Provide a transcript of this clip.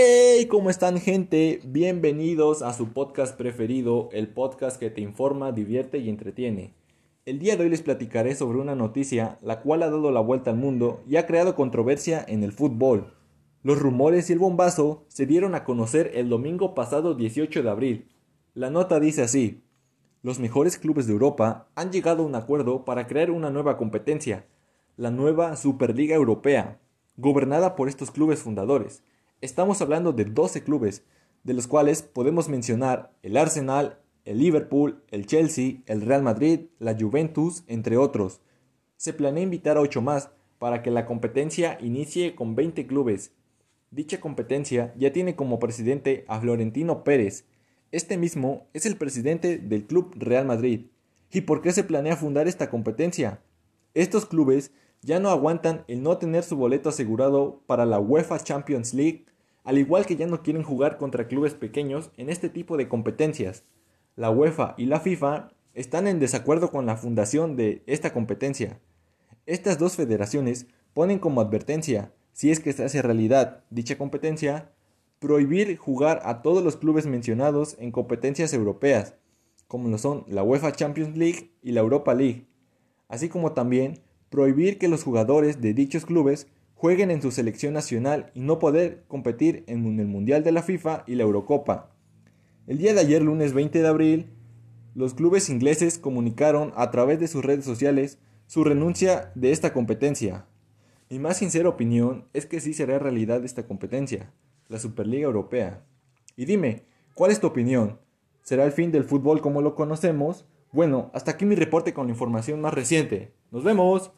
Hey, ¿cómo están gente? Bienvenidos a su podcast preferido, el podcast que te informa, divierte y entretiene. El día de hoy les platicaré sobre una noticia la cual ha dado la vuelta al mundo y ha creado controversia en el fútbol. Los rumores y el bombazo se dieron a conocer el domingo pasado 18 de abril. La nota dice así, los mejores clubes de Europa han llegado a un acuerdo para crear una nueva competencia, la nueva Superliga Europea, gobernada por estos clubes fundadores. Estamos hablando de 12 clubes, de los cuales podemos mencionar el Arsenal, el Liverpool, el Chelsea, el Real Madrid, la Juventus, entre otros. Se planea invitar a 8 más para que la competencia inicie con 20 clubes. Dicha competencia ya tiene como presidente a Florentino Pérez, este mismo es el presidente del Club Real Madrid. ¿Y por qué se planea fundar esta competencia? Estos clubes ya no aguantan el no tener su boleto asegurado para la UEFA Champions League, al igual que ya no quieren jugar contra clubes pequeños en este tipo de competencias. La UEFA y la FIFA están en desacuerdo con la fundación de esta competencia. Estas dos federaciones ponen como advertencia, si es que se hace realidad dicha competencia, prohibir jugar a todos los clubes mencionados en competencias europeas, como lo son la UEFA Champions League y la Europa League, así como también prohibir que los jugadores de dichos clubes jueguen en su selección nacional y no poder competir en el Mundial de la FIFA y la Eurocopa. El día de ayer, lunes 20 de abril, los clubes ingleses comunicaron a través de sus redes sociales su renuncia de esta competencia. Mi más sincera opinión es que sí será realidad esta competencia, la Superliga Europea. Y dime, ¿cuál es tu opinión? ¿Será el fin del fútbol como lo conocemos? Bueno, hasta aquí mi reporte con la información más reciente. ¡Nos vemos!